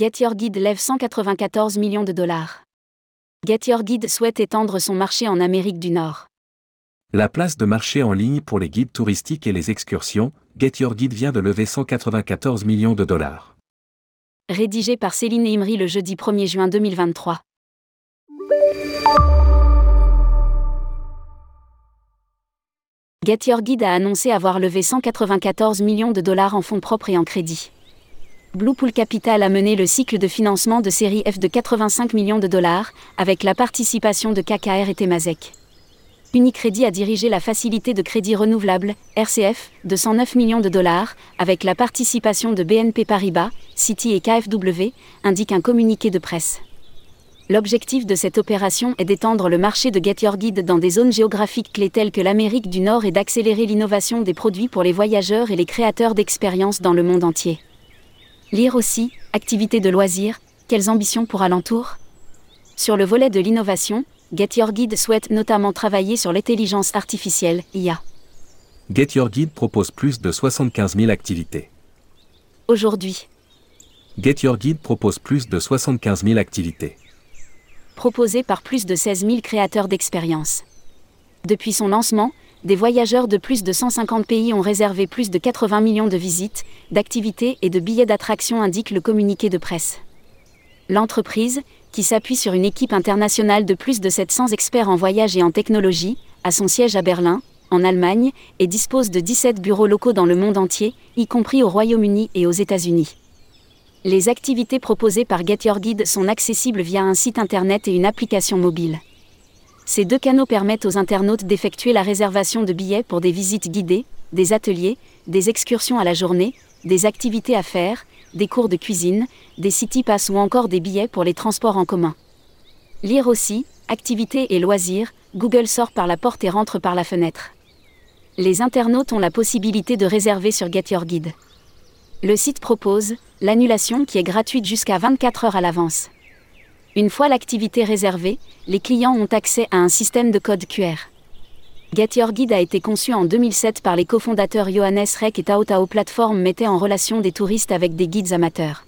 Get Your Guide lève 194 millions de dollars. Get Your Guide souhaite étendre son marché en Amérique du Nord. La place de marché en ligne pour les guides touristiques et les excursions, Get Your Guide vient de lever 194 millions de dollars. Rédigé par Céline Imri le jeudi 1er juin 2023. Get Your Guide a annoncé avoir levé 194 millions de dollars en fonds propres et en crédit. Bluepool Capital a mené le cycle de financement de série F de 85 millions de dollars, avec la participation de KKR et Temasek. Unicredit a dirigé la facilité de crédit renouvelable, RCF, de 109 millions de dollars, avec la participation de BNP Paribas, Citi et KfW, indique un communiqué de presse. L'objectif de cette opération est d'étendre le marché de Get Your Guide dans des zones géographiques clés telles que l'Amérique du Nord et d'accélérer l'innovation des produits pour les voyageurs et les créateurs d'expériences dans le monde entier. Lire aussi, activités de loisirs, quelles ambitions pour alentour? Sur le volet de l'innovation, Get Your Guide souhaite notamment travailler sur l'intelligence artificielle, IA. Get Your Guide propose plus de 75 000 activités. Aujourd'hui, Get Your Guide propose plus de 75 000 activités. proposé par plus de 16 000 créateurs d'expériences. Depuis son lancement, des voyageurs de plus de 150 pays ont réservé plus de 80 millions de visites, d'activités et de billets d'attraction, indique le communiqué de presse. L'entreprise, qui s'appuie sur une équipe internationale de plus de 700 experts en voyage et en technologie, a son siège à Berlin, en Allemagne, et dispose de 17 bureaux locaux dans le monde entier, y compris au Royaume-Uni et aux États-Unis. Les activités proposées par Get Your Guide sont accessibles via un site internet et une application mobile. Ces deux canaux permettent aux internautes d'effectuer la réservation de billets pour des visites guidées, des ateliers, des excursions à la journée, des activités à faire, des cours de cuisine, des city pass ou encore des billets pour les transports en commun. Lire aussi, activités et loisirs, Google sort par la porte et rentre par la fenêtre. Les internautes ont la possibilité de réserver sur Get Your Guide. Le site propose l'annulation qui est gratuite jusqu'à 24 heures à l'avance. Une fois l'activité réservée, les clients ont accès à un système de code QR. Get Your Guide a été conçu en 2007 par les cofondateurs Johannes Reck et Tao Tao Platform mettait en relation des touristes avec des guides amateurs.